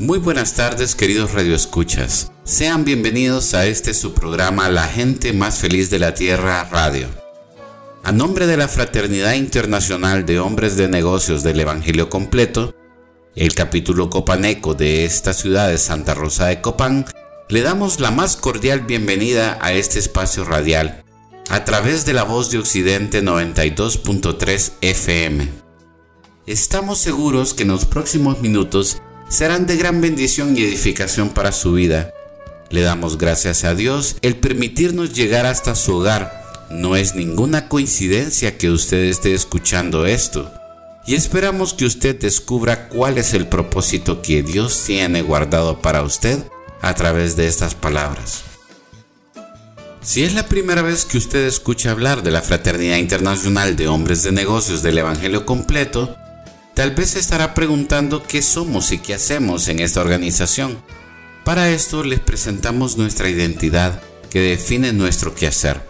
Muy buenas tardes queridos radioescuchas. Sean bienvenidos a este su programa La gente más feliz de la Tierra Radio. A nombre de la Fraternidad Internacional de Hombres de Negocios del Evangelio Completo, el capítulo copaneco de esta ciudad de Santa Rosa de Copán, le damos la más cordial bienvenida a este espacio radial a través de la voz de Occidente 92.3 FM. Estamos seguros que en los próximos minutos serán de gran bendición y edificación para su vida. Le damos gracias a Dios el permitirnos llegar hasta su hogar. No es ninguna coincidencia que usted esté escuchando esto. Y esperamos que usted descubra cuál es el propósito que Dios tiene guardado para usted a través de estas palabras. Si es la primera vez que usted escucha hablar de la Fraternidad Internacional de Hombres de Negocios del Evangelio Completo, Tal vez se estará preguntando qué somos y qué hacemos en esta organización. Para esto les presentamos nuestra identidad que define nuestro quehacer.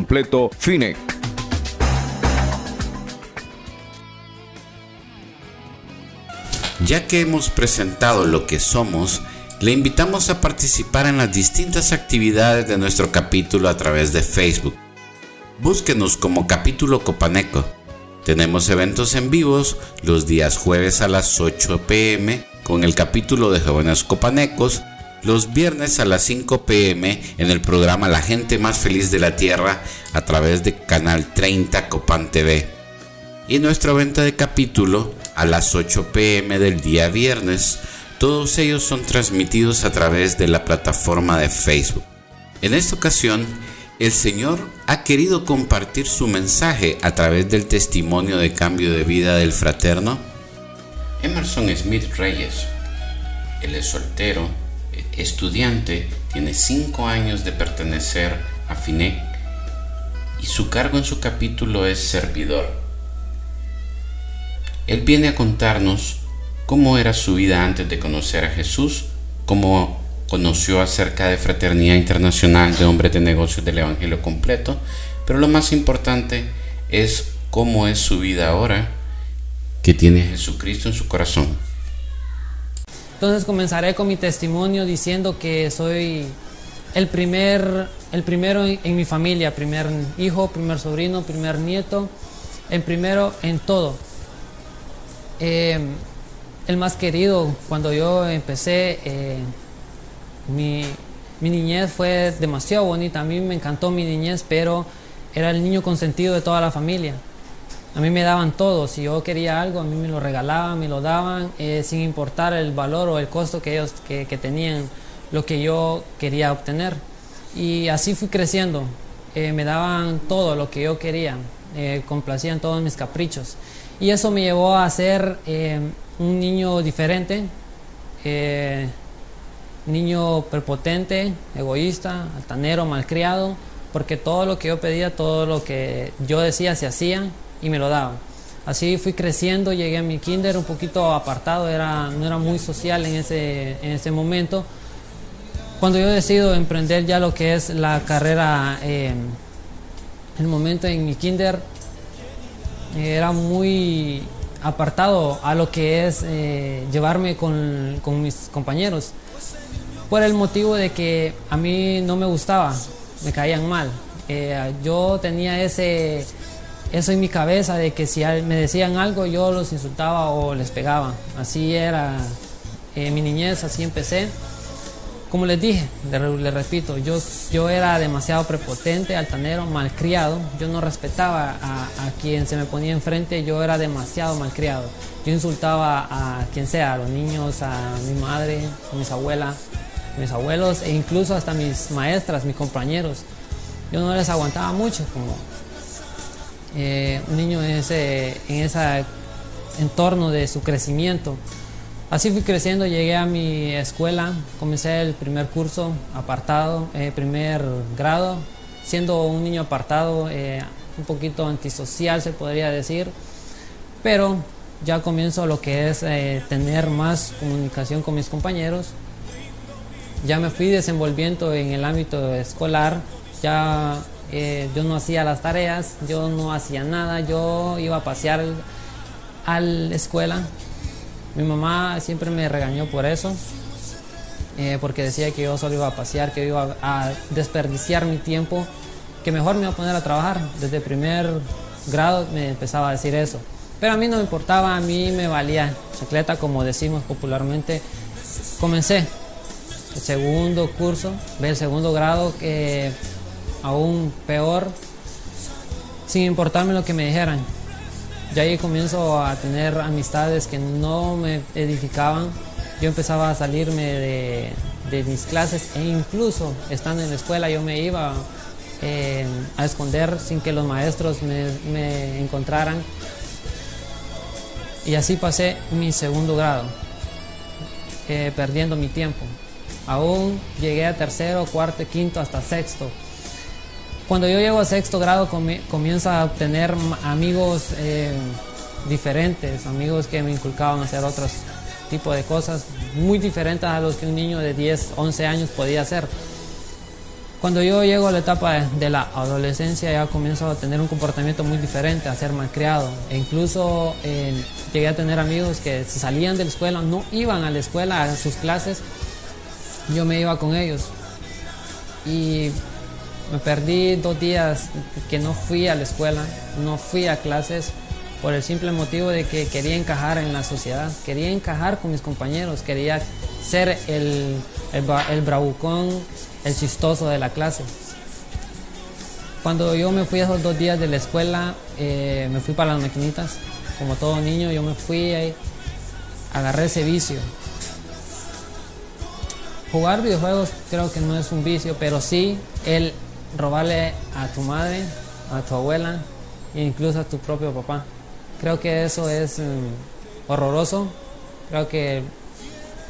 completo FINEC. Ya que hemos presentado lo que somos, le invitamos a participar en las distintas actividades de nuestro capítulo a través de Facebook. Búsquenos como capítulo Copaneco. Tenemos eventos en vivos los días jueves a las 8 pm con el capítulo de jóvenes copanecos los viernes a las 5 pm en el programa La gente más feliz de la Tierra a través de Canal 30 Copan TV. Y nuestra venta de capítulo a las 8 pm del día viernes. Todos ellos son transmitidos a través de la plataforma de Facebook. En esta ocasión, el Señor ha querido compartir su mensaje a través del testimonio de cambio de vida del fraterno Emerson Smith Reyes. Él es soltero, estudiante, tiene cinco años de pertenecer a FINEC y su cargo en su capítulo es servidor. Él viene a contarnos cómo era su vida antes de conocer a Jesús, cómo conoció acerca de Fraternidad Internacional de Hombres de Negocios del Evangelio completo, pero lo más importante es cómo es su vida ahora que tiene Jesucristo en su corazón. Entonces comenzaré con mi testimonio diciendo que soy el primer, el primero en, mi familia, primer hijo, primer sobrino, primer nieto, el primero en todo. Eh, el más querido, cuando yo empecé, eh, mi, mi niñez fue demasiado bonita, a mí me encantó mi niñez, pero era el niño consentido de toda la familia. A mí me daban todo, si yo quería algo, a mí me lo regalaban, me lo daban, eh, sin importar el valor o el costo que ellos que, tenían lo que yo quería obtener. Y así fui creciendo, eh, me daban todo lo que yo quería, eh, complacían todos mis caprichos. Y eso me llevó a ser un niño diferente, niño prepotente, egoísta, altanero, malcriado, porque todo lo que yo pedía, todo lo que yo decía se hacía y me lo daban. Así fui creciendo, llegué a mi kinder un poquito apartado, era, no era muy social en ese, en ese momento. Cuando yo decido emprender ya lo que es la carrera, eh, el momento en mi kinder eh, era muy apartado a lo que es eh, llevarme con, con, mis compañeros, por el motivo de que a mí no me gustaba, me caían mal. Eh, yo tenía ese, eso en mi cabeza de que si me decían algo yo los insultaba o les pegaba. Así era eh, mi niñez, así empecé. Como les dije, les, repito, yo, yo era demasiado prepotente, altanero, malcriado. Yo no respetaba a, quien se me ponía enfrente, yo era demasiado malcriado. Yo insultaba a quien sea, a los niños, a mi madre, a mis abuelas, a mis abuelos e incluso hasta mis maestras, mis compañeros. Yo no les aguantaba mucho como eh, un niño en ese, en ese entorno de su crecimiento. Así fui creciendo, llegué a mi escuela, comencé el primer curso apartado, eh, primer grado, siendo un niño apartado, eh, un poquito antisocial se podría decir, pero ya comienzo lo que es tener más comunicación con mis compañeros. Ya me fui desenvolviendo en el ámbito escolar, ya yo no hacía las tareas, yo no hacía nada, yo iba a pasear a la escuela, mi mamá siempre me regañó por eso, eh, porque decía que yo solo iba a pasear, que iba a, desperdiciar mi tiempo, que mejor me iba a poner a trabajar. Desde primer grado me empezaba a decir eso. Pero a mí no me importaba, a mí me valía chacleta, como decimos popularmente. Comencé el segundo curso, el segundo grado, que aún peor, sin importarme lo que me dijeran ya ahí comienzo a tener amistades que no me edificaban. Yo empezaba a salirme de, mis clases e incluso estando en la escuela yo me iba eh, a esconder sin que los maestros me, encontraran. Y así pasé mi segundo grado, eh, perdiendo mi tiempo. Aún llegué a tercero, cuarto, quinto, hasta sexto cuando yo llego a sexto grado comienzo a obtener amigos eh, diferentes, amigos que me inculcaban a hacer otros tipos de cosas muy diferentes a los que un niño de 10, 11 años podía hacer. Cuando yo llego a la etapa de, la adolescencia ya comienzo a tener un comportamiento muy diferente, a ser malcriado. E incluso eh, llegué a tener amigos que salían de la escuela, no iban a la escuela, a sus clases, yo me iba con ellos. Y me perdí dos días que no fui a la escuela, no fui a clases por el simple motivo de que quería encajar en la sociedad, quería encajar con mis compañeros, quería ser el, el, bravucón, el chistoso de la clase. Cuando yo me fui esos dos días de la escuela, eh, me fui para las maquinitas. Como todo niño, yo me fui y agarré ese vicio. Jugar videojuegos creo que no es un vicio, pero sí el robarle a tu madre, a tu abuela e incluso a tu propio papá. Creo que eso es mm, horroroso. Creo que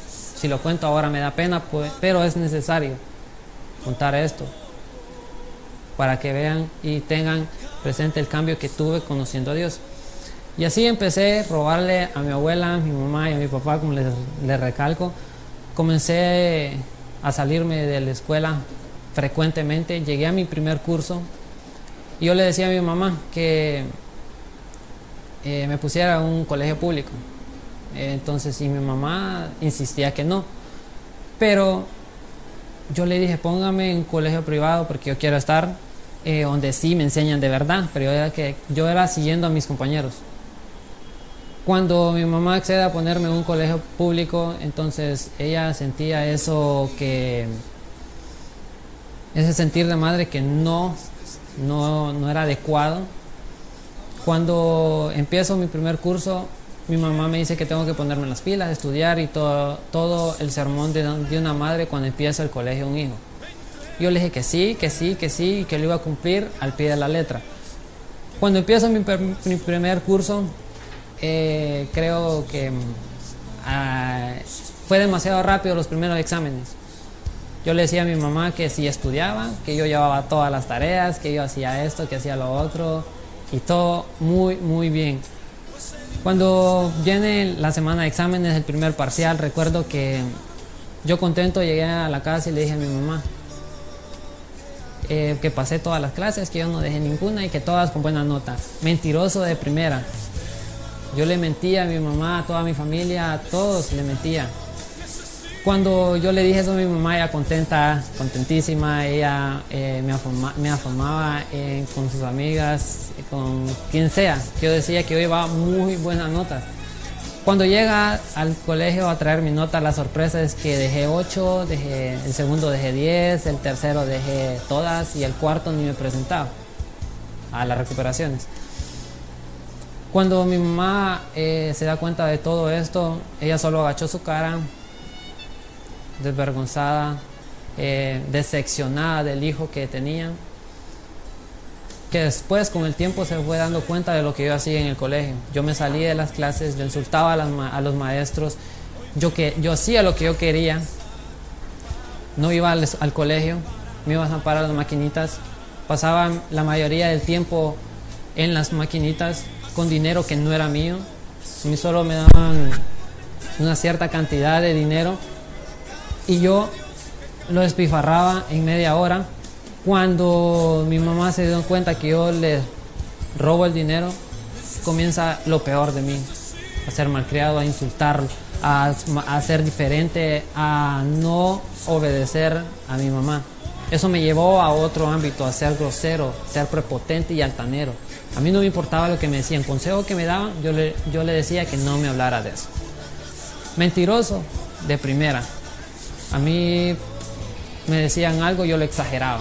si lo cuento ahora me da pena, pues, pero es necesario contar esto para que vean y tengan presente el cambio que tuve conociendo a Dios. Y así empecé a robarle a mi abuela, a mi mamá y a mi papá, como les, les recalco. Comencé a salirme de la escuela frecuentemente. Llegué a mi primer curso y yo le decía a mi mamá que eh, me pusiera a un colegio público. entonces, y mi mamá insistía que no. Pero yo le dije, póngame en un colegio privado porque yo quiero estar eh, donde sí me enseñan de verdad. Pero yo era, que, yo era siguiendo a mis compañeros. Cuando mi mamá accede a ponerme en un colegio público, entonces ella sentía eso que ese sentir de madre que no, no, era adecuado. Cuando empiezo mi primer curso, mi mamá me dice que tengo que ponerme las pilas, estudiar y todo, todo el sermón de, de una madre cuando empieza el colegio un hijo. Yo le dije que sí, que sí, que sí, y que lo iba a cumplir al pie de la letra. Cuando empiezo mi, primer curso, eh, creo que ah, fue demasiado rápido los primeros exámenes. Yo le decía a mi mamá que si estudiaba, que yo llevaba todas las tareas, que yo hacía esto, que hacía lo otro, y todo muy, muy bien. Cuando viene la semana de exámenes, el primer parcial, recuerdo que yo contento llegué a la casa y le dije a mi mamá eh, que pasé todas las clases, que yo no dejé ninguna y que todas con buena nota. Mentiroso de primera. Yo le mentía a mi mamá, a toda mi familia, a todos le mentía. Cuando yo le dije eso a mi mamá, ella contenta, contentísima, ella eh, me, afamaba eh, con sus amigas, con quien sea. Yo decía que yo iba muy buenas notas. Cuando llega al colegio a traer mi nota, la sorpresa es que dejé 8, dejé, el segundo dejé 10, el tercero dejé todas y el cuarto ni me presentaba a las recuperaciones. Cuando mi mamá eh, se da cuenta de todo esto, ella solo agachó su cara, desvergonzada, eh, decepcionada del hijo que tenía, que después con el tiempo se fue dando cuenta de lo que yo hacía en el colegio. Yo me salía de las clases, le insultaba a, los maestros, yo, que, yo hacía lo que yo quería, no iba al, colegio, me iba a zampar a las maquinitas, pasaba la mayoría del tiempo en las maquinitas con dinero que no era mío, a mí solo me daban una cierta cantidad de dinero y yo lo despifarraba en media hora. Cuando mi mamá se dio cuenta que yo le robo el dinero, comienza lo peor de mí, a ser malcriado, a insultar, a, a ser diferente, a no obedecer a mi mamá. Eso me llevó a otro ámbito, a ser grosero, ser prepotente y altanero. A mí no me importaba lo que me decían, consejo que me daban, yo le, yo le decía que no me hablara de eso. Mentiroso, de primera. A mí me decían algo, yo lo exageraba.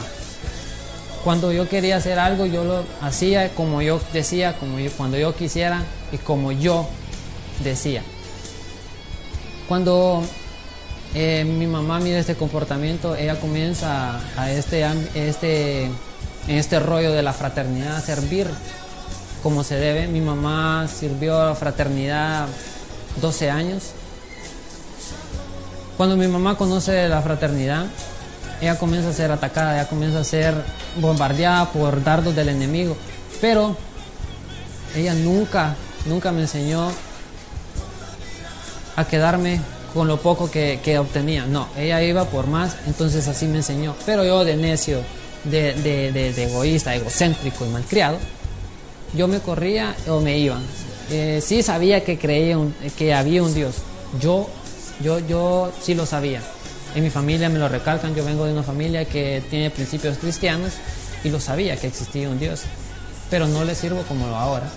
Cuando yo quería hacer algo, yo lo hacía como yo decía, como yo, cuando yo quisiera y como yo decía. Cuando eh, mi mamá mira este comportamiento, ella comienza a este, este, en este rollo de la fraternidad a servir como se debe. Mi mamá sirvió a la fraternidad 12 años cuando mi mamá conoce la fraternidad, ella comienza a ser atacada, ella comienza a ser bombardeada por dardos del enemigo. Pero ella nunca, nunca me enseñó a quedarme con lo poco que, obtenía. No, ella iba por más, entonces así me enseñó. Pero yo de necio, de, egoísta, egocéntrico y malcriado, yo me corría o me iba. Eh, sí sabía que creía que había un Dios. Yo yo, yo sí lo sabía. En mi familia me lo recalcan, yo vengo de una familia que tiene principios cristianos y lo sabía que existía un Dios, pero no le sirvo como lo ahora.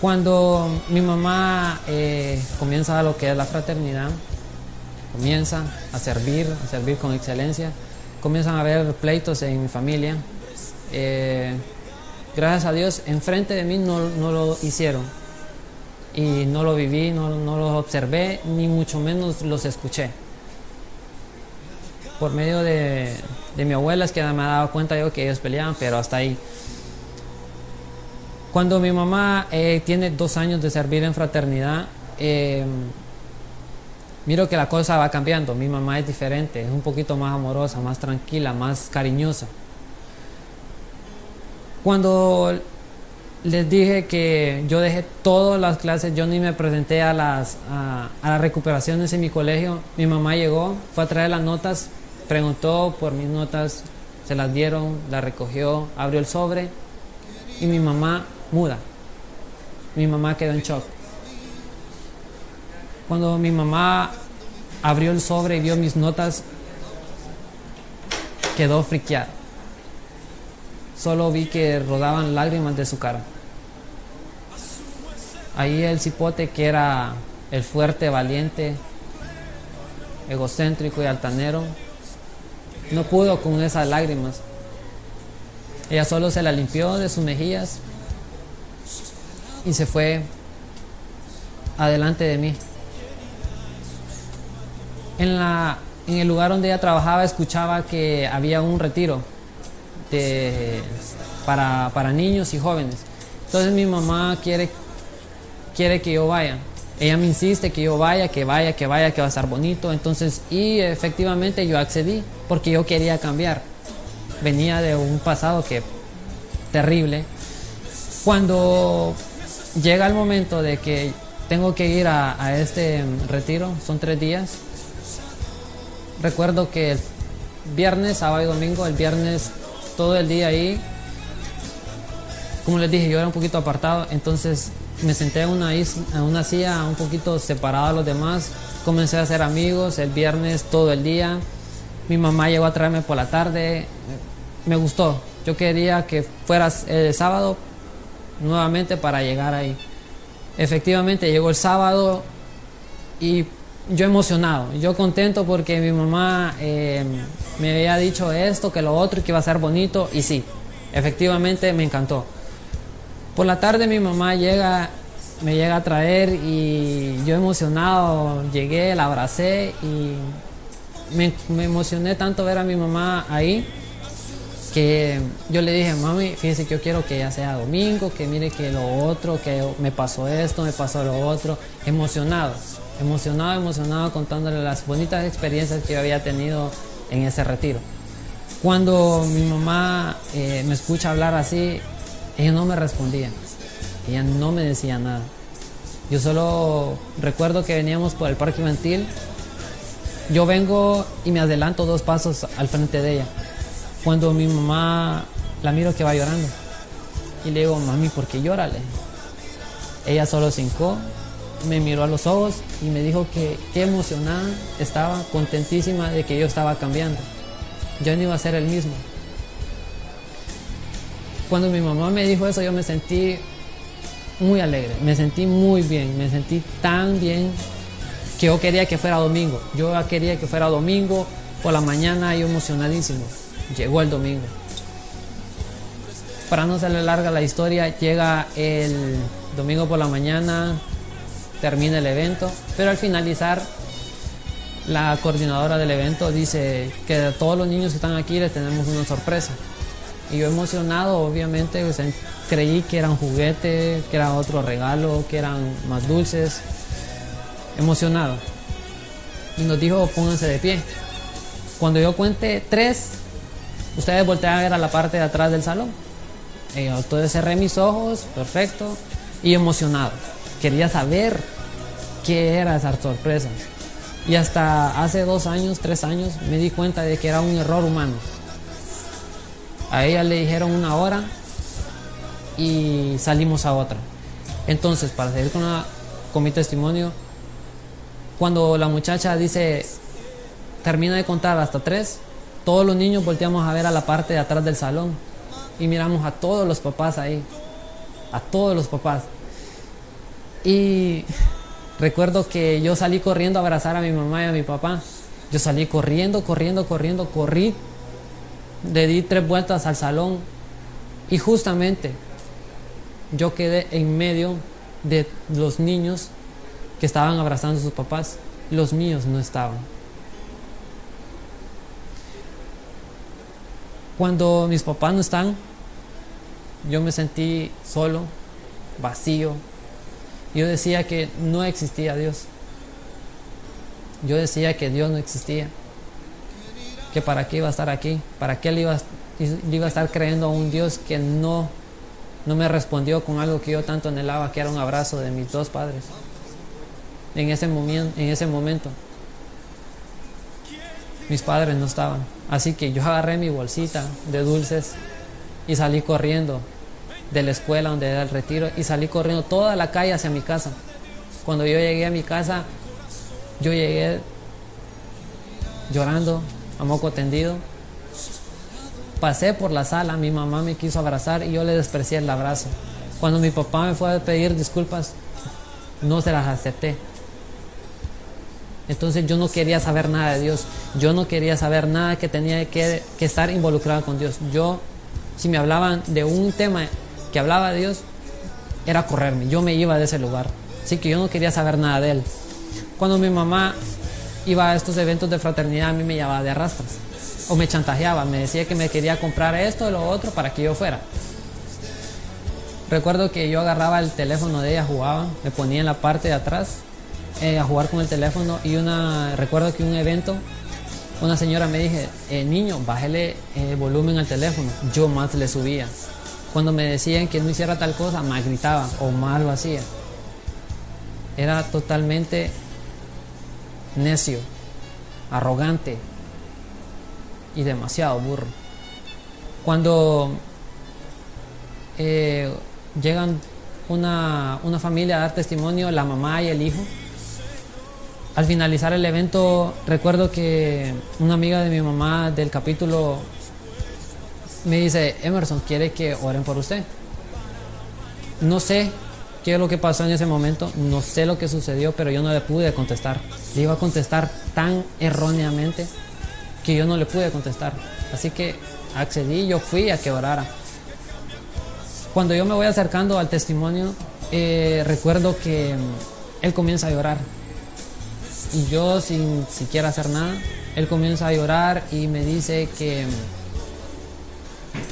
Cuando mi mamá eh, comienza a lo que es la fraternidad, comienza a servir, a servir con excelencia, comienzan a haber pleitos en mi familia. Eh, gracias a Dios, enfrente de mí no, no lo hicieron, y no lo viví, no, no los observé, ni mucho menos los escuché. Por medio de, de mi abuela es que me dado cuenta yo que ellos peleaban, pero hasta ahí. Cuando mi mamá eh, tiene dos años de servir en fraternidad, eh, miro que la cosa va cambiando. Mi mamá es diferente, es un poquito más amorosa, más tranquila, más cariñosa. Cuando les dije que yo dejé todas las clases, yo ni me presenté a las, a, las recuperaciones en mi colegio. Mi mamá llegó, fue a traer las notas, preguntó por mis notas, se las dieron, las recogió, abrió el sobre y mi mamá muda. Mi mamá quedó en shock. Cuando mi mamá abrió el sobre y vio mis notas, quedó friqueada. Solo vi que rodaban lágrimas de su cara. Ahí el cipote que era el fuerte, valiente, egocéntrico y altanero, no pudo con esas lágrimas. Ella solo se la limpió de sus mejillas y se fue adelante de mí. En, la, en el lugar donde ella trabajaba escuchaba que había un retiro para, para niños y jóvenes. Entonces mi mamá quiere quiere que yo vaya. Ella me insiste que yo vaya, que vaya, que vaya, que va a estar bonito. Entonces, y efectivamente yo accedí porque yo quería cambiar. Venía de un pasado que terrible. Cuando llega el momento de que tengo que ir a, a este retiro, son tres días. Recuerdo que el viernes, sábado y domingo, el viernes todo el día ahí, como les dije, yo era un poquito apartado, entonces me senté en una, isla, una silla un poquito separada de los demás, comencé a hacer amigos el viernes todo el día, mi mamá llegó a traerme por la tarde, me gustó, yo quería que fueras el sábado nuevamente para llegar ahí. Efectivamente llegó el sábado y yo emocionado, yo contento porque mi mamá eh, me había dicho esto, que lo otro, que iba a ser bonito, y sí, efectivamente me encantó. Por la tarde mi mamá llega, me llega a traer y yo emocionado llegué, la abracé y me, me emocioné tanto ver a mi mamá ahí que yo le dije, mami, fíjese que yo quiero que ya sea domingo, que mire que lo otro, que me pasó esto, me pasó lo otro, emocionado, emocionado, emocionado contándole las bonitas experiencias que yo había tenido en ese retiro. Cuando mi mamá eh, me escucha hablar así, ella no me respondía, ella no me decía nada. Yo solo recuerdo que veníamos por el parque infantil, yo vengo y me adelanto dos pasos al frente de ella cuando mi mamá la miro que va llorando. Y le digo, mami, ¿por qué llórale? Ella solo se hincó, me miró a los ojos y me dijo que qué emocionada estaba, contentísima de que yo estaba cambiando. Yo no iba a ser el mismo. Cuando mi mamá me dijo eso, yo me sentí muy alegre, me sentí muy bien, me sentí tan bien que yo quería que fuera domingo. Yo quería que fuera domingo por la mañana, yo emocionadísimo. Llegó el domingo. Para no hacerle larga la historia, llega el domingo por la mañana, termina el evento, pero al finalizar, la coordinadora del evento dice que a todos los niños que están aquí les tenemos una sorpresa. Y yo emocionado, obviamente, creí que eran juguetes, que era otro regalo, que eran más dulces. Emocionado. Y nos dijo, pónganse de pie. Cuando yo cuente tres, ustedes voltean a ver a la parte de atrás del salón. Yo entonces cerré mis ojos, perfecto, y emocionado. Quería saber qué era esa sorpresa. Y hasta hace dos años, tres años, me di cuenta de que era un error humano. A ella le dijeron una hora y salimos a otra. Entonces, para seguir con, con mi testimonio, cuando la muchacha dice, termina de contar hasta tres, todos los niños volteamos a ver a la parte de atrás del salón y miramos a todos los papás ahí, a todos los papás. Y recuerdo que yo salí corriendo a abrazar a mi mamá y a mi papá. Yo salí corriendo, corriendo, corriendo, corrí, le di tres vueltas al salón y justamente yo quedé en medio de los niños que estaban abrazando a sus papás. Los míos no estaban. Cuando mis papás no están, yo me sentí solo, vacío. Yo decía que no existía Dios. Yo decía que Dios no existía. Que para qué iba a estar aquí, para qué le iba, iba a estar creyendo a un Dios que no, no me respondió con algo que yo tanto anhelaba, que era un abrazo de mis dos padres. En ese, momento, en ese momento, mis padres no estaban. Así que yo agarré mi bolsita de dulces y salí corriendo de la escuela donde era el retiro y salí corriendo toda la calle hacia mi casa. Cuando yo llegué a mi casa, yo llegué llorando, a moco tendido. Pasé por la sala, mi mamá me quiso abrazar y yo le desprecié el abrazo. Cuando mi papá me fue a pedir disculpas, no se las acepté. Entonces yo no quería saber nada de Dios. Yo no quería saber nada que tenía que, estar involucrado con Dios. Yo, si me hablaban de un tema que hablaba de Dios, era correrme. Yo me iba de ese lugar. Así que yo no quería saber nada de Él. Cuando mi mamá iba a estos eventos de fraternidad, a mí me llevaba de arrastras. O me chantajeaba. Me decía que me quería comprar esto o lo otro para que yo fuera. Recuerdo que yo agarraba el teléfono de ella, jugaba, me ponía en la parte de atrás eh, a jugar con el teléfono y una recuerdo que un evento una señora me dije eh, niño bájele el eh, volumen al teléfono yo más le subía cuando me decían que no hiciera tal cosa más gritaba o más lo hacía era totalmente necio, arrogante y demasiado burro. Cuando eh, llegan una, una familia a dar testimonio, la mamá y el hijo, al finalizar el evento, recuerdo que una amiga de mi mamá del capítulo me dice, Emerson, quiere que oren por usted. No sé qué es lo que pasó en ese momento, no sé lo que sucedió, pero yo no le pude contestar. Le iba a contestar tan erróneamente que yo no le pude contestar. Así que accedí, yo fui a que orara. Cuando yo me voy acercando al testimonio, eh, recuerdo que él comienza a llorar y yo sin siquiera hacer nada, él comienza a llorar y me dice que,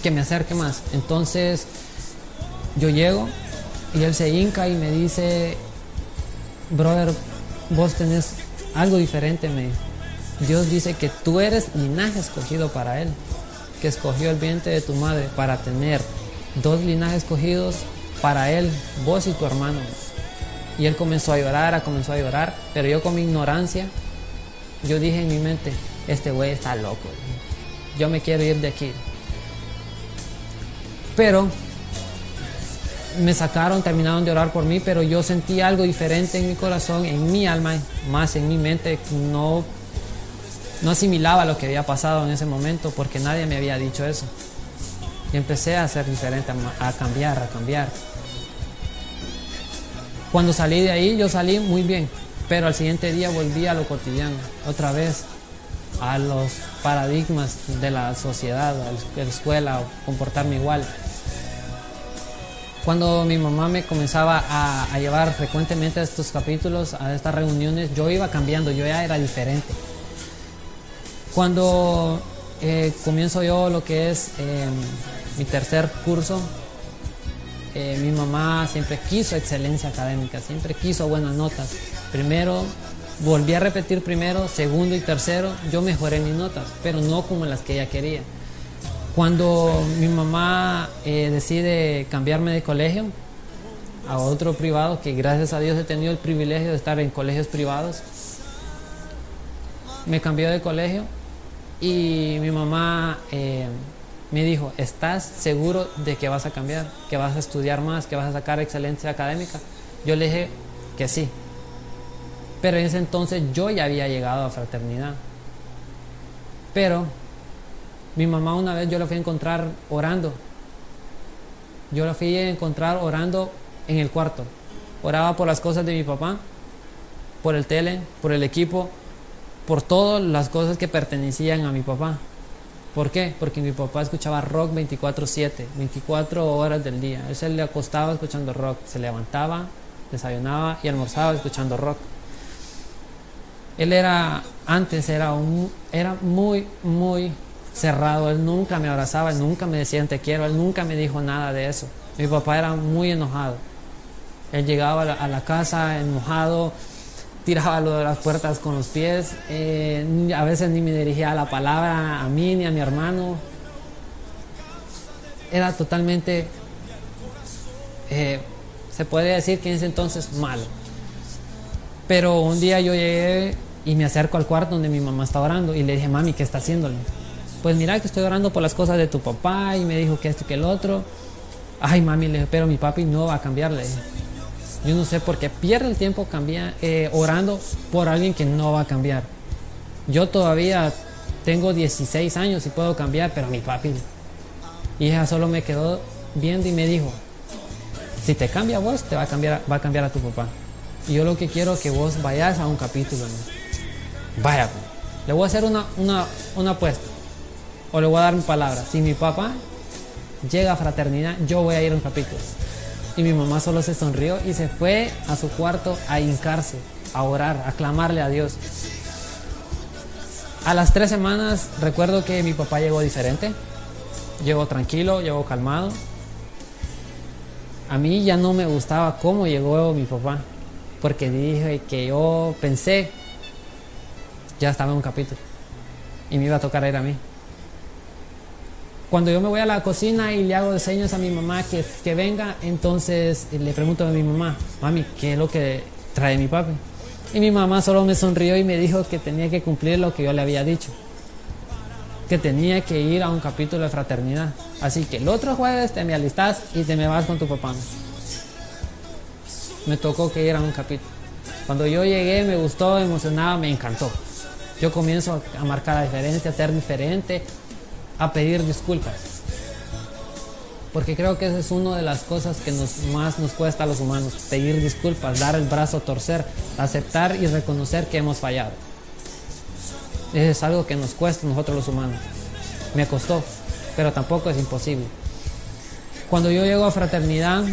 que me acerque más. Entonces yo llego y él se hinca y me dice, brother, vos tenés algo diferente, me Dios dice que tú eres linaje escogido para Él, que escogió el vientre de tu madre para tener dos linajes escogidos para Él, vos y tu hermano. Y él comenzó a llorar, comenzó a llorar, pero yo con mi ignorancia, yo dije en mi mente, este güey está loco, yo me quiero ir de aquí. Pero me sacaron, terminaron de orar por mí, pero yo sentí algo diferente en mi corazón, en mi alma, más en mi mente, no, no asimilaba lo que había pasado en ese momento porque nadie me había dicho eso. Y empecé a ser diferente, a cambiar, a cambiar. Cuando salí de ahí, yo salí muy bien, pero al siguiente día volví a lo cotidiano, otra vez a los paradigmas de la sociedad, a la escuela, comportarme igual. Cuando mi mamá me comenzaba a, llevar frecuentemente a estos capítulos, a estas reuniones, yo iba cambiando, yo ya era diferente. Cuando eh, comienzo yo lo que es eh, mi tercer curso, eh, mi mamá siempre quiso excelencia académica, siempre quiso buenas notas. Primero, volví a repetir primero, segundo y tercero, yo mejoré mis notas, pero no como las que ella quería. Cuando mi mamá eh, decide cambiarme de colegio a otro privado, que gracias a Dios he tenido el privilegio de estar en colegios privados, me cambió de colegio y mi mamá... Eh, me dijo, ¿estás seguro de que vas a cambiar, que vas a estudiar más, que vas a sacar excelencia académica? Yo le dije que sí. Pero en ese entonces yo ya había llegado a fraternidad. Pero mi mamá una vez yo la fui a encontrar orando. Yo la fui a encontrar orando en el cuarto. Oraba por las cosas de mi papá, por el tele, por el equipo, por todas las cosas que pertenecían a mi papá. ¿Por qué? Porque mi papá escuchaba rock 24/7, 24 horas del día. Él se le acostaba escuchando rock, se levantaba, desayunaba y almorzaba escuchando rock. Él era, antes era, un, era muy, muy cerrado, él nunca me abrazaba, él nunca me decía te quiero, él nunca me dijo nada de eso. Mi papá era muy enojado. Él llegaba a la casa enojado, tiraba lo de las puertas con los pies, eh, a veces ni me dirigía la palabra a mí ni a mi hermano. Era totalmente, eh, se puede decir que en ese entonces malo. Pero un día yo llegué y me acerco al cuarto donde mi mamá está orando y le dije, mami, ¿qué está haciéndole? Pues mira que estoy orando por las cosas de tu papá y me dijo que esto que el otro. Ay, mami, le pero mi papi no va a cambiarle. Yo no sé por qué pierde el tiempo eh, orando por alguien que no va a cambiar. Yo todavía tengo 16 años y puedo cambiar, pero mi papi. Y ella solo me quedó viendo y me dijo, si te cambia vos, te va a cambiar, va a cambiar a tu papá. Y yo lo que quiero es que vos vayas a un capítulo. Vaya, pues. le voy a hacer una, una, una apuesta. O le voy a dar mi palabra. Si mi papá llega a fraternidad, yo voy a ir a un capítulo. Y mi mamá solo se sonrió y se fue a su cuarto a hincarse, a orar, a clamarle a Dios. A las tres semanas recuerdo que mi papá llegó diferente, llegó tranquilo, llegó calmado. A mí ya no me gustaba cómo llegó mi papá, porque dije que yo pensé, ya estaba en un capítulo, y me iba a tocar ir a mí. Cuando yo me voy a la cocina y le hago señas a mi mamá que, que venga, entonces le pregunto a mi mamá, mami, ¿qué es lo que trae mi papi. Y mi mamá solo me sonrió y me dijo que tenía que cumplir lo que yo le había dicho. Que tenía que ir a un capítulo de fraternidad. Así que el otro jueves te me alistas y te me vas con tu papá. Me tocó que ir a un capítulo. Cuando yo llegué me gustó, emocionaba, me encantó. Yo comienzo a marcar la diferencia, a ser diferente, a pedir disculpas. Porque creo que esa es una de las cosas que nos, más nos cuesta a los humanos, pedir disculpas, dar el brazo a torcer, aceptar y reconocer que hemos fallado. Es algo que nos cuesta a nosotros los humanos. Me costó, pero tampoco es imposible. Cuando yo llego a fraternidad,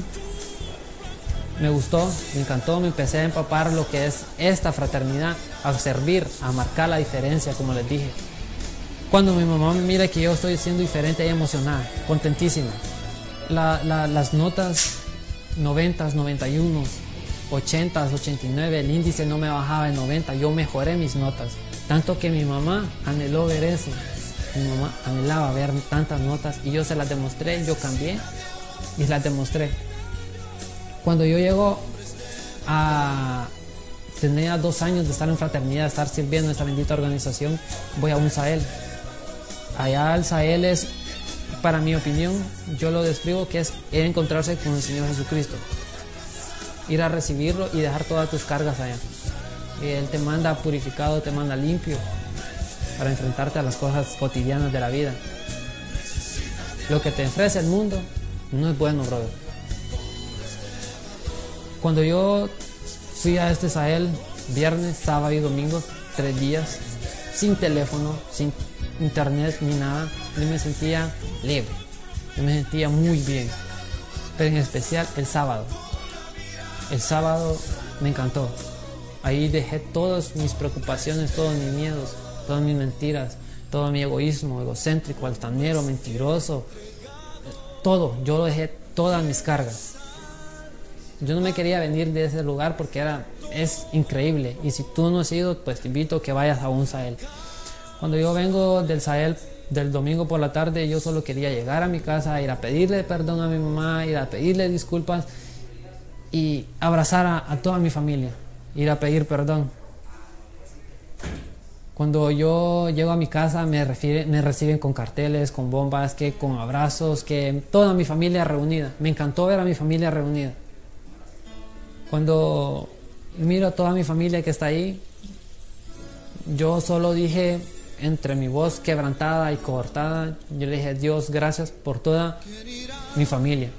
me gustó, me encantó, me empecé a empapar lo que es esta fraternidad, a servir, a marcar la diferencia, como les dije. Cuando mi mamá mira que yo estoy siendo diferente, ella emocionada, contentísima. las notas 90, 91, 80, 89, el índice no me bajaba de 90, yo mejoré mis notas. Tanto que mi mamá anheló ver eso. Mi mamá anhelaba ver tantas notas y yo se las demostré, yo cambié y las demostré. Cuando yo llego a... Tenía dos años de estar en fraternidad, de estar sirviendo en esta bendita organización, voy a un Sahel. Allá el Sahel es, para mi opinión, yo lo describo que es encontrarse con el Señor Jesucristo. Ir a recibirlo y dejar todas tus cargas allá. Él te manda purificado, te manda limpio para enfrentarte a las cosas cotidianas de la vida. Lo que te ofrece el mundo no es bueno, brother. Cuando yo fui a este Sahel, viernes, sábado y domingo, tres días, sin teléfono, sin internet ni nada, yo me sentía libre, yo me sentía muy bien, pero en especial el sábado. El sábado me encantó. Ahí dejé todas mis preocupaciones, todos mis miedos, todas mis mentiras, todo mi egoísmo, egocéntrico, altanero, mentiroso, todo. Yo dejé todas mis cargas. Yo no me quería venir de ese lugar porque era, es increíble. Y si tú no has ido, pues te invito a que vayas a un Sahel. Cuando yo vengo del Sahel del domingo por la tarde, yo solo quería llegar a mi casa, ir a pedirle perdón a mi mamá, ir a pedirle disculpas y abrazar a, toda mi familia, ir a pedir perdón. Cuando yo llego a mi casa me, me reciben con carteles, con bombas, que con abrazos, que toda mi familia reunida. Me encantó ver a mi familia reunida. Cuando miro a toda mi familia que está ahí, yo solo dije entre mi voz quebrantada y cortada, yo le dije, Dios, gracias por toda mi familia.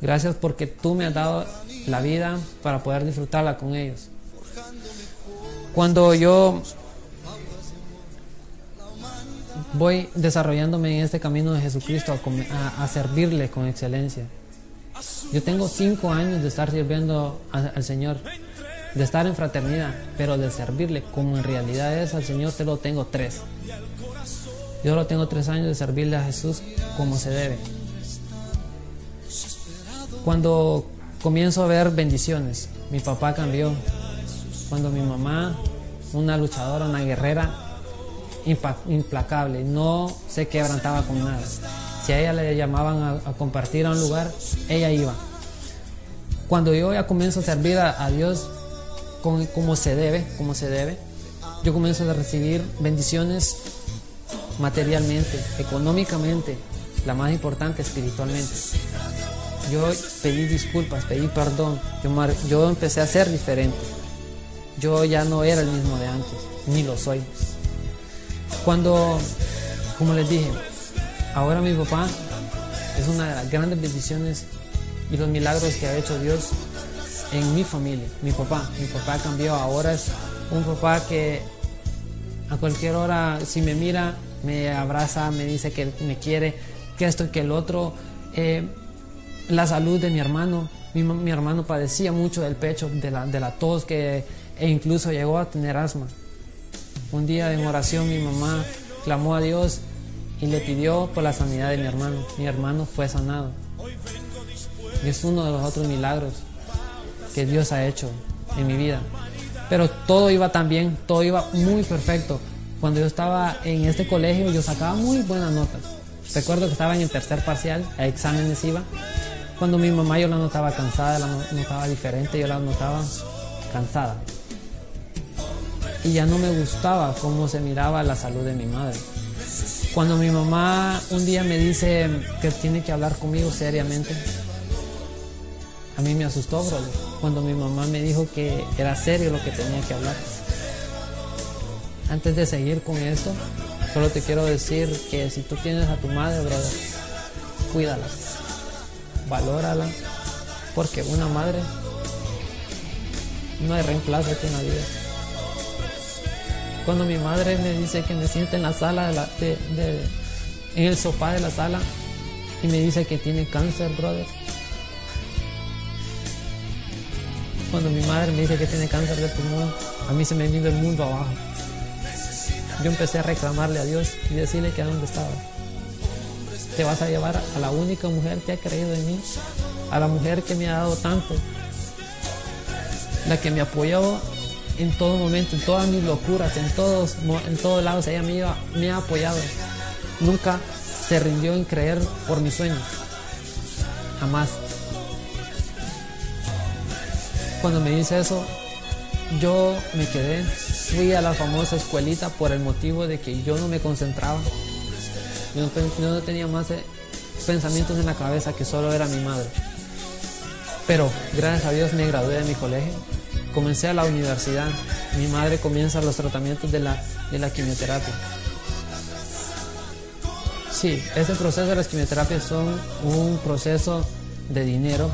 Gracias porque tú me has dado la vida para poder disfrutarla con ellos. Cuando yo voy desarrollándome en este camino de Jesucristo a, a servirle con excelencia, yo tengo cinco años de estar sirviendo al Señor, de estar en fraternidad, pero de servirle como en realidad es al Señor, te lo tengo tres. Yo lo tengo tres años de servirle a Jesús como se debe. Cuando comienzo a ver bendiciones, mi papá cambió. Cuando mi mamá, una luchadora, una guerrera implacable, no se quebrantaba con nada. Si a ella le llamaban a, compartir a un lugar, ella iba. Cuando yo ya comienzo a servir a, Dios como se debe, como se debe, yo comienzo a recibir bendiciones materialmente, económicamente, la más importante espiritualmente. Yo pedí disculpas, pedí perdón, yo, yo empecé a ser diferente. Yo ya no era el mismo de antes, ni lo soy. Cuando, como les dije, Ahora mi papá es una de las grandes bendiciones y los milagros que ha hecho Dios en mi familia. Mi papá, mi papá cambió, ahora es un papá que a cualquier hora si me mira, me abraza, me dice que me quiere, que esto que el otro. Eh, la salud de mi hermano, mi, hermano padecía mucho del pecho, de la, de la tos, que, e incluso llegó a tener asma. Un día en oración mi mamá clamó a Dios y le pidió por la sanidad de mi hermano. Mi hermano fue sanado. Y es uno de los otros milagros que Dios ha hecho en mi vida. Pero todo iba tan bien, todo iba muy perfecto. Cuando yo estaba en este colegio yo sacaba muy buenas notas. Recuerdo que estaba en el tercer parcial, a exámenes iba. Cuando mi mamá yo la notaba cansada, la notaba diferente, yo la notaba cansada. Y ya no me gustaba cómo se miraba la salud de mi madre. Cuando mi mamá un día me dice que tiene que hablar conmigo seriamente, a mí me asustó, brother. Cuando mi mamá me dijo que era serio lo que tenía que hablar. Antes de seguir con esto, solo te quiero decir que si tú tienes a tu madre, brother, cuídala, valórala, porque una madre no hay reemplazo aquí en la vida. Cuando mi madre me dice que me siente en la sala, de en el sofá de la sala, y me dice que tiene cáncer, brother. Cuando mi madre me dice que tiene cáncer de pulmón, a mí se me vino el mundo abajo. Yo empecé a reclamarle a Dios y decirle que a dónde estaba. Te vas a llevar a la única mujer que ha creído en mí, a la mujer que me ha dado tanto, la que me apoyó en todo momento, en todas mis locuras, en todos, en todos lados, ella me, me ha apoyado. Nunca se rindió en creer por mis sueños. Jamás. Cuando me dice eso, yo me quedé, fui a la famosa escuelita por el motivo de que yo no me concentraba. Yo no, tenía más eh, pensamientos en la cabeza que solo era mi madre. Pero gracias a Dios me gradué de mi colegio comencé a la universidad. Mi madre comienza los tratamientos de la, de la quimioterapia. Sí, ese proceso de las quimioterapias son un proceso de dinero,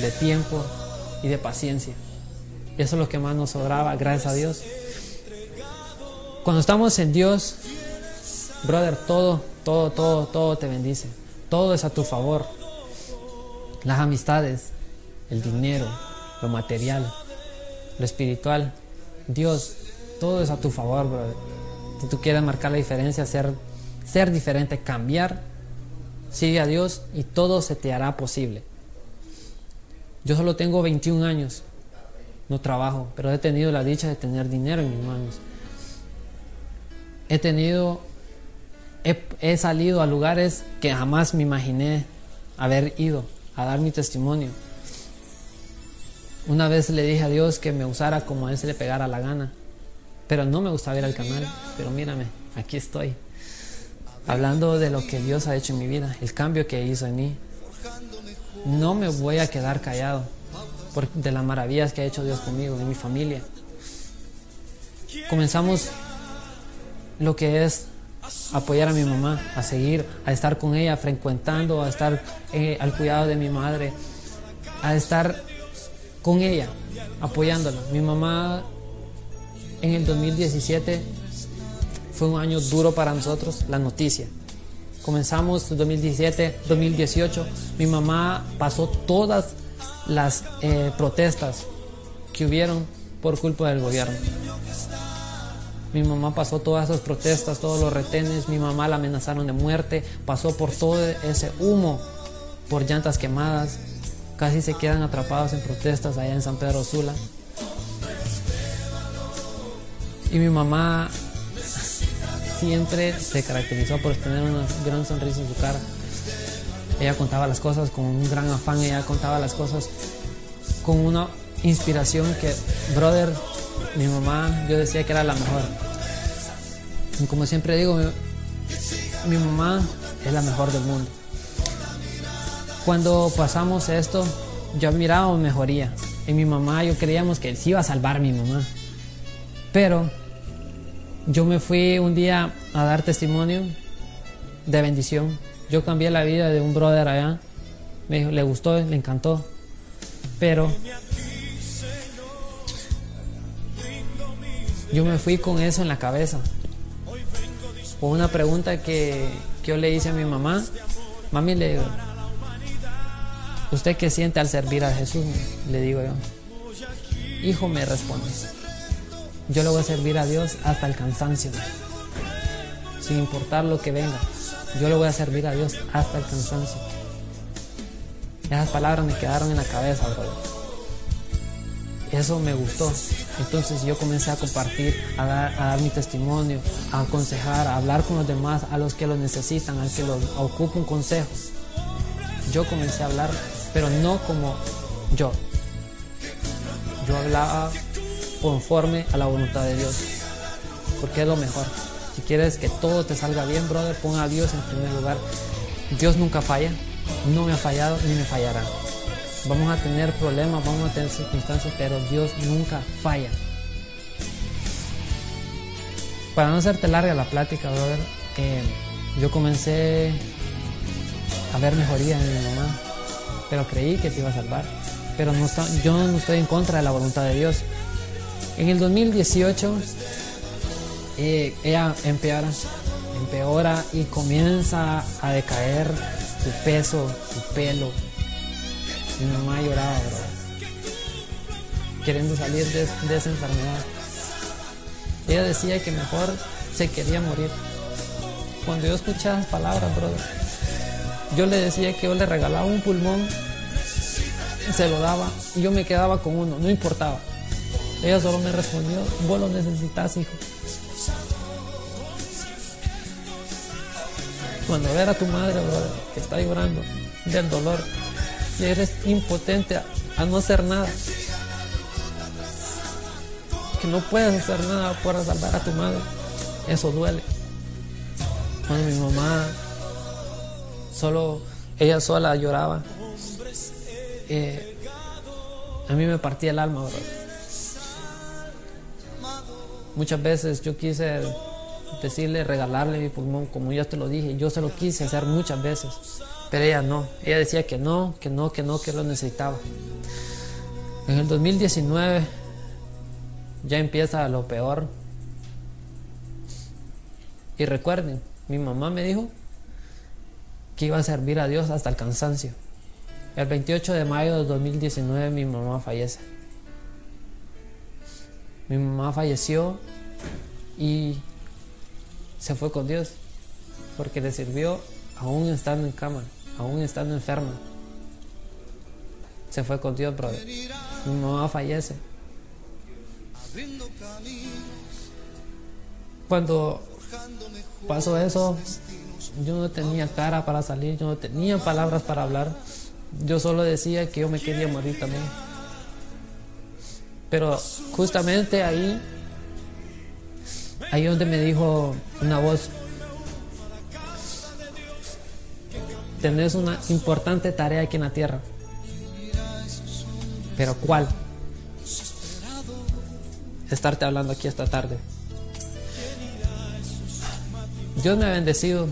de tiempo y de paciencia. Eso es lo que más nos sobraba, gracias a Dios. Cuando estamos en Dios, brother, todo, todo, todo, todo te bendice. Todo es a tu favor. Las amistades, el dinero, lo material, lo espiritual, Dios, todo es a tu favor, brother. Si tú quieres marcar la diferencia, ser, ser diferente, cambiar, sigue a Dios y todo se te hará posible. Yo solo tengo 21 años, no trabajo, pero he tenido la dicha de tener dinero en mis manos. He tenido, he, salido a lugares que jamás me imaginé haber ido a dar mi testimonio. Una vez le dije a Dios que me usara como a Él se le pegara la gana. Pero no me gustaba ir al canal. Pero mírame, aquí estoy. Hablando de lo que Dios ha hecho en mi vida, el cambio que hizo en mí. No me voy a quedar callado por, de las maravillas que ha hecho Dios conmigo, en mi familia. Comenzamos lo que es apoyar a mi mamá, a seguir, a estar con ella, frecuentando, a estar eh, al cuidado de mi madre, a estar con ella, apoyándola. Mi mamá en el 2017 fue un año duro para nosotros, la noticia. Comenzamos 2017, 2018, mi mamá pasó todas las eh, protestas que hubieron por culpa del gobierno. Mi mamá pasó todas esas protestas, todos los retenes, mi mamá la amenazaron de muerte, pasó por todo ese humo, por llantas quemadas, casi se quedan atrapados en protestas allá en San Pedro Sula. Y mi mamá siempre se caracterizó por tener una gran sonrisa en su cara. Ella contaba las cosas con un gran afán, ella contaba las cosas con una inspiración que, brother, mi mamá, yo decía que era la mejor. Y como siempre digo, mi mamá es la mejor del mundo. Cuando pasamos esto, yo miraba mejoría. En mi mamá yo creíamos que sí iba a salvar mi mamá. Pero yo me fui un día a dar testimonio de bendición. Yo cambié la vida de un brother allá. Me dijo, le gustó, le encantó. Pero yo me fui con eso en la cabeza. Con una pregunta que, que yo le hice a mi mamá. Mami, le digo, ¿Usted qué siente al servir a Jesús? Le digo yo. Hijo me responde. Yo le voy a servir a Dios hasta el cansancio. Sin importar lo que venga. Yo le voy a servir a Dios hasta el cansancio. Esas palabras me quedaron en la cabeza, bro. Eso me gustó. Entonces yo comencé a compartir, a dar, mi testimonio, a aconsejar, a hablar con los demás, a los que lo necesitan, al que lo ocupa un consejo. Yo comencé a hablar pero no como yo. yo hablaba conforme a la voluntad de Dios, porque es lo mejor. Si quieres que todo te salga bien, brother, pon a Dios en primer lugar. Dios nunca falla, no me ha fallado ni me fallará. Vamos a tener problemas, vamos a tener circunstancias, pero Dios nunca falla. Para no hacerte larga la plática, brother, eh, yo comencé a ver mejoría en mi mamá, pero creí que te iba a salvar. Pero no está, yo no estoy en contra de la voluntad de Dios. En el 2018 eh, ella empeora, empeora y comienza a decaer su peso, su pelo. Mi mamá lloraba, bro, queriendo salir de, esa enfermedad. Ella decía que mejor se quería morir. Cuando yo escuchaba esas palabras, brother, yo le decía que yo le regalaba un pulmón, se lo daba y yo me quedaba con uno, no importaba. Ella solo me respondió, vos lo necesitas, hijo. Cuando ver a tu madre, brother, que está llorando del dolor y eres impotente a, no hacer nada, que no puedes hacer nada para salvar a tu madre, eso duele. Cuando mi mamá solo, ella sola lloraba, eh, a mí me partía el alma, brother. Muchas veces yo quise decirle, regalarle mi pulmón, como ya te lo dije, yo se lo quise hacer muchas veces, pero ella no, ella decía que no, que no, que no, que lo necesitaba. En el 2019 ya empieza lo peor. Y recuerden, mi mamá me dijo que iba a servir a Dios hasta el cansancio. El 28 de mayo de 2019 mi mamá fallece. Mi mamá falleció y se fue con Dios porque le sirvió aún estando en cama, aún estando enferma. Se fue con Dios, brother. Mi mamá fallece. Cuando pasó eso, yo no tenía cara para salir, yo no tenía palabras para hablar. Yo solo decía que yo me quería morir también. Pero justamente ahí, ahí donde me dijo una voz, tenés una importante tarea aquí en la tierra. Pero ¿cuál? Estarte hablando aquí esta tarde. Dios me ha bendecido.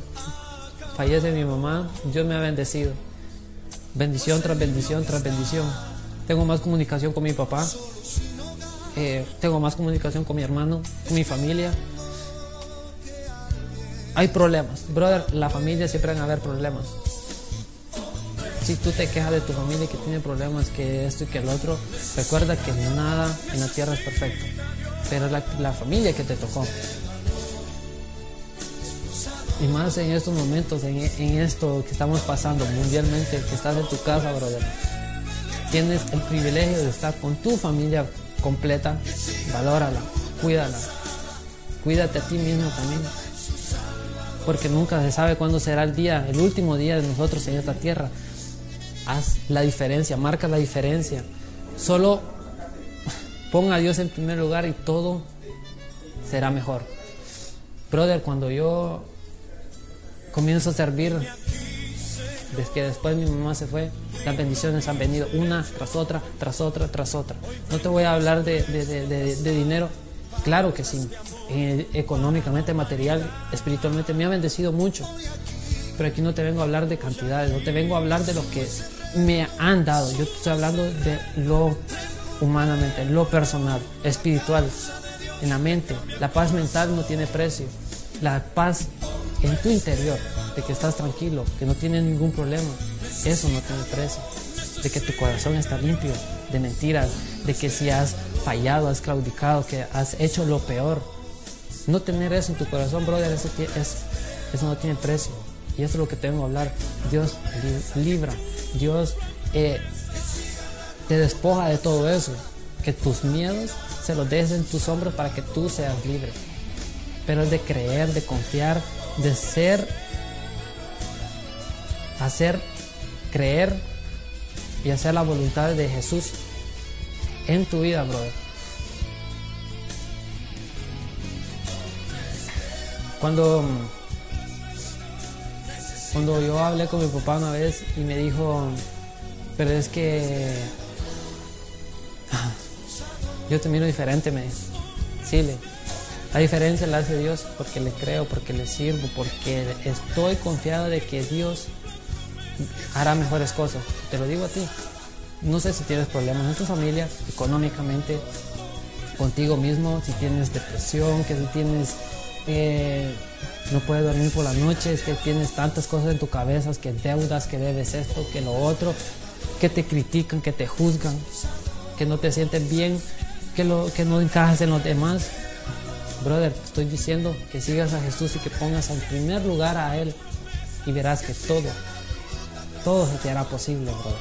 Fallece mi mamá, Dios me ha bendecido. Bendición tras bendición tras bendición. Tengo más comunicación con mi papá. Eh, tengo más comunicación con mi hermano, con mi familia. Hay problemas. Brother, la familia siempre van a haber problemas. Si tú te quejas de tu familia que tiene problemas, que esto y que el otro, recuerda que nada en la tierra es perfecto. Pero la, la familia que te tocó. Y más en estos momentos, en, en, esto que estamos pasando mundialmente, que estás en tu casa, brother. Tienes el privilegio de estar con tu familia completa. Valórala, cuídala. Cuídate a ti mismo también. Porque nunca se sabe cuándo será el día, el último día de nosotros en esta tierra. Haz la diferencia, marca la diferencia. Solo ponga a Dios en primer lugar y todo será mejor. Brother, cuando yo comienzo a servir, desde que después mi mamá se fue, las bendiciones han venido una tras otra, tras otra, tras otra. No te voy a hablar de, de, de, dinero, claro que sí, eh, económicamente, material, espiritualmente, me ha bendecido mucho. Pero aquí no te vengo a hablar de cantidades, no te vengo a hablar de lo que me han dado. Yo estoy hablando de lo humanamente, lo personal, espiritual, en la mente. La paz mental no tiene precio. La paz en tu interior, de que estás tranquilo, que no tienes ningún problema, eso no tiene precio. De que tu corazón está limpio de mentiras, de que si has fallado, has claudicado, que has hecho lo peor. No tener eso en tu corazón, brother, eso, es, eso no tiene precio. Y eso es lo que tengo que hablar. Dios libra, Dios eh, te despoja de todo eso. Que tus miedos se los dejes en tus hombros para que tú seas libre. Pero es de creer, de confiar, de ser, hacer, creer y hacer la voluntad de Jesús. en tu vida, brother. Cuando, cuando yo hablé con mi papá una vez y me dijo, pero es que yo te miro diferente, me dijo. Sí, la diferencia la hace Dios porque le creo, porque le sirvo, porque estoy confiado de que Dios hará mejores cosas. Te lo digo a ti. No sé si tienes problemas en tu familia, económicamente, contigo mismo, si tienes depresión, que si tienes... Eh, no puedes dormir por las noches, que tienes tantas cosas en tu cabeza, que deudas, que debes esto, que lo otro, que te critican, que te juzgan, que no te sienten bien, que, lo, que no encajas en los demás brother, estoy diciendo que sigas a Jesús y que pongas en primer lugar a Él y verás que todo, todo se te hará posible, brother.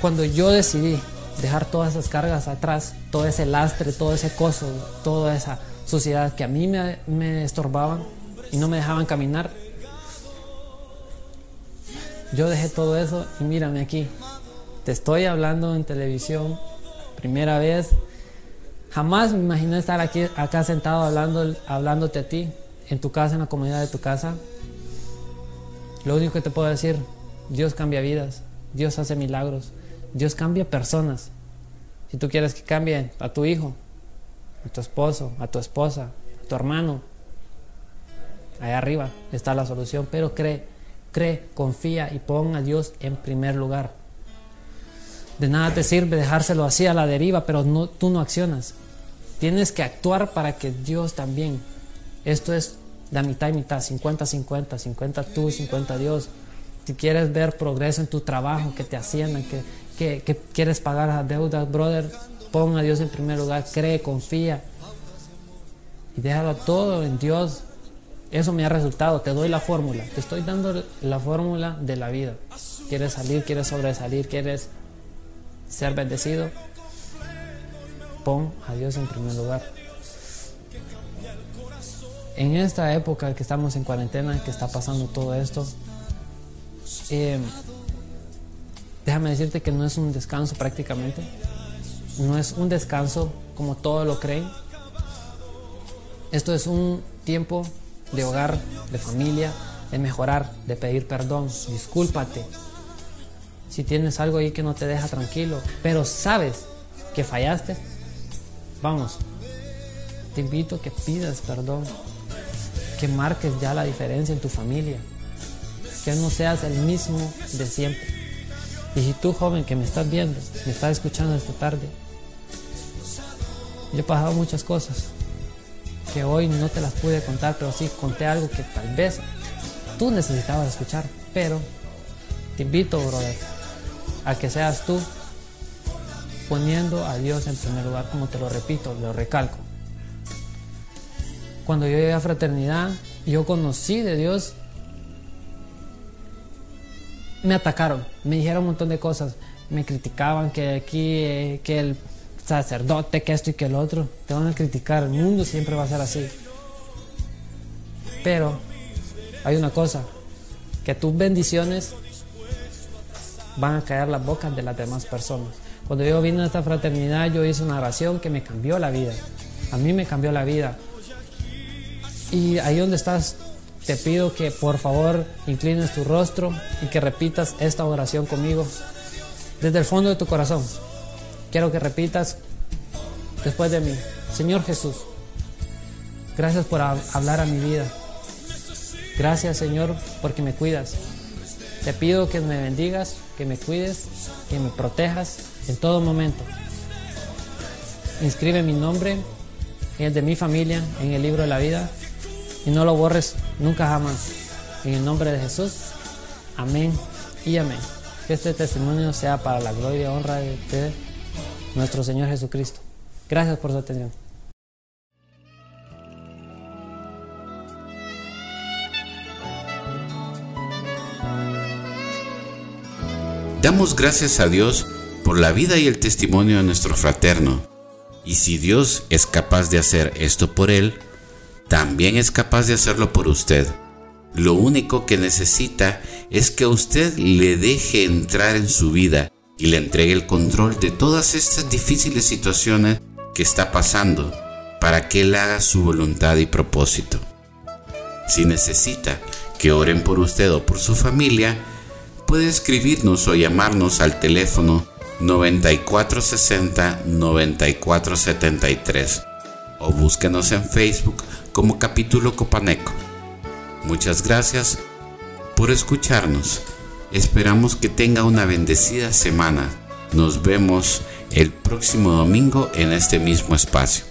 Cuando yo decidí dejar todas esas cargas atrás, todo ese lastre, todo ese coso, toda esa suciedad que a mí me, me estorbaban y no me dejaban caminar, yo dejé todo eso y mírame aquí. Te estoy hablando en televisión, primera vez, Jamás me imaginé estar aquí, acá sentado hablando, hablándote a ti, en tu casa, en la comunidad de tu casa. Lo único que te puedo decir, Dios cambia vidas, Dios hace milagros, Dios cambia personas. Si tú quieres que cambie a tu hijo, a tu esposo, a tu esposa, a tu hermano, allá arriba está la solución, pero cree, cree, confía y pon a Dios en primer lugar. De nada te sirve dejárselo así a la deriva, pero no, tú no accionas. Tienes que actuar para que Dios también. Esto es la mitad y mitad, 50-50, 50 tú, 50 Dios. Si quieres ver progreso en tu trabajo, que te asciendan, que, que, quieres pagar las deudas, brother, pon a Dios en primer lugar, cree, confía y déjalo todo en Dios. Eso me ha resultado, te doy la fórmula, te estoy dando la fórmula de la vida. Quieres salir, quieres sobresalir, quieres ser bendecido, pon a Dios en primer lugar. En esta época que estamos en cuarentena, que está pasando todo esto, eh, déjame decirte que no es un descanso prácticamente, no es un descanso como todos lo creen. Esto es un tiempo de hogar, de familia, de mejorar, de pedir perdón. Discúlpate si tienes algo ahí que no te deja tranquilo, pero sabes que fallaste, Vamos, te invito a que pidas perdón, que marques ya la diferencia en tu familia, que no seas el mismo de siempre. Y si tú joven que me estás viendo, me estás escuchando esta tarde, yo he pasado muchas cosas que hoy no te las pude contar, pero sí conté algo que tal vez tú necesitabas escuchar. Pero te invito, brother, a que seas tú poniendo a Dios en primer lugar, como te lo repito, lo recalco. Cuando yo llegué a fraternidad, yo conocí de Dios, me atacaron, me dijeron un montón de cosas, me criticaban que aquí, eh, que el sacerdote, que esto y que el otro, te van a criticar, el mundo siempre va a ser así. Pero hay una cosa, que tus bendiciones van a caer las bocas de las demás personas. Cuando yo vine a esta fraternidad, yo hice una oración que me cambió la vida. A mí me cambió la vida. Y ahí donde estás, te pido que por favor inclines tu rostro y que repitas esta oración conmigo desde el fondo de tu corazón. Quiero que repitas después de mí. Señor Jesús, gracias por hablar a mi vida. Gracias Señor porque me cuidas. Te pido que me bendigas, que me cuides, que me protejas en todo momento. Inscribe mi nombre y el de mi familia en el libro de la vida y no lo borres nunca jamás. En el nombre de Jesús, amén y amén. Que este testimonio sea para la gloria y honra de nuestro Señor Jesucristo. Gracias por su atención. Damos gracias a Dios por la vida y el testimonio de nuestro fraterno. Y si Dios es capaz de hacer esto por él, también es capaz de hacerlo por usted. Lo único que necesita es que usted le deje entrar en su vida y le entregue el control de todas estas difíciles situaciones que está pasando para que Él haga su voluntad y propósito. Si necesita que oren por usted o por su familia, puede escribirnos o llamarnos al teléfono 9460-9473 o búsquenos en Facebook como capítulo Copaneco. Muchas gracias por escucharnos. Esperamos que tenga una bendecida semana. Nos vemos el próximo domingo en este mismo espacio.